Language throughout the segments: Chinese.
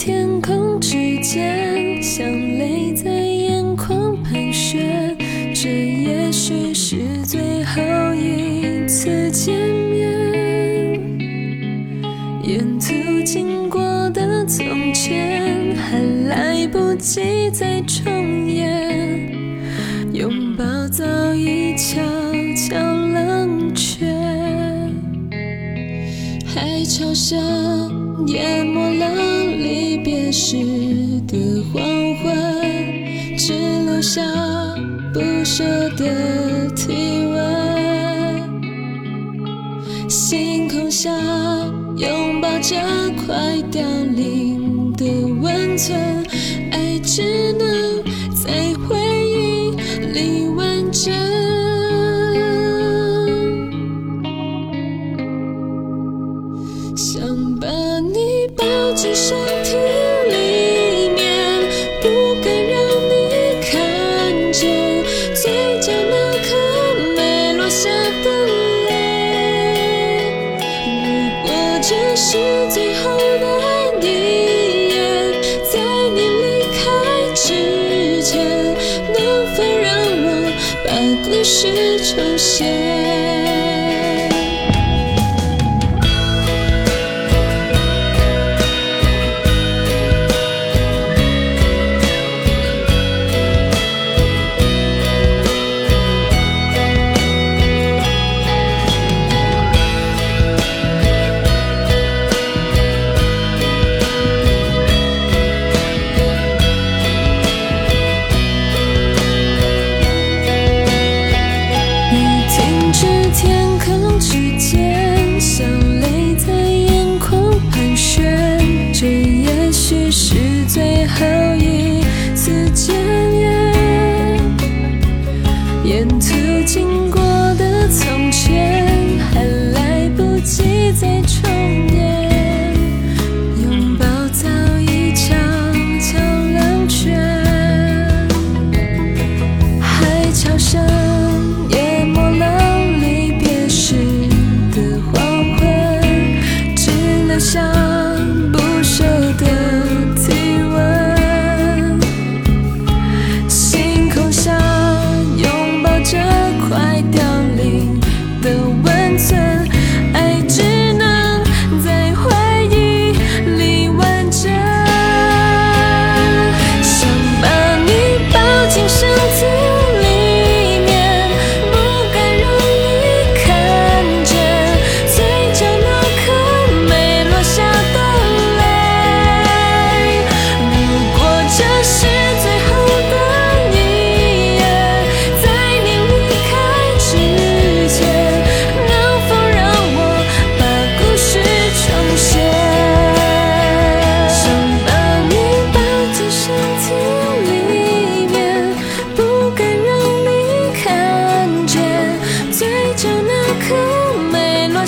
天空之间，像泪在眼眶盘旋。这也许是最后一次见面。沿途经过的从前，还来不及再重演，拥抱早已悄悄冷却。海潮声淹没了离别时的黄昏，只留下不舍的体温。星空下拥抱着快凋零的温存，是重现。最后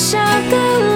下个。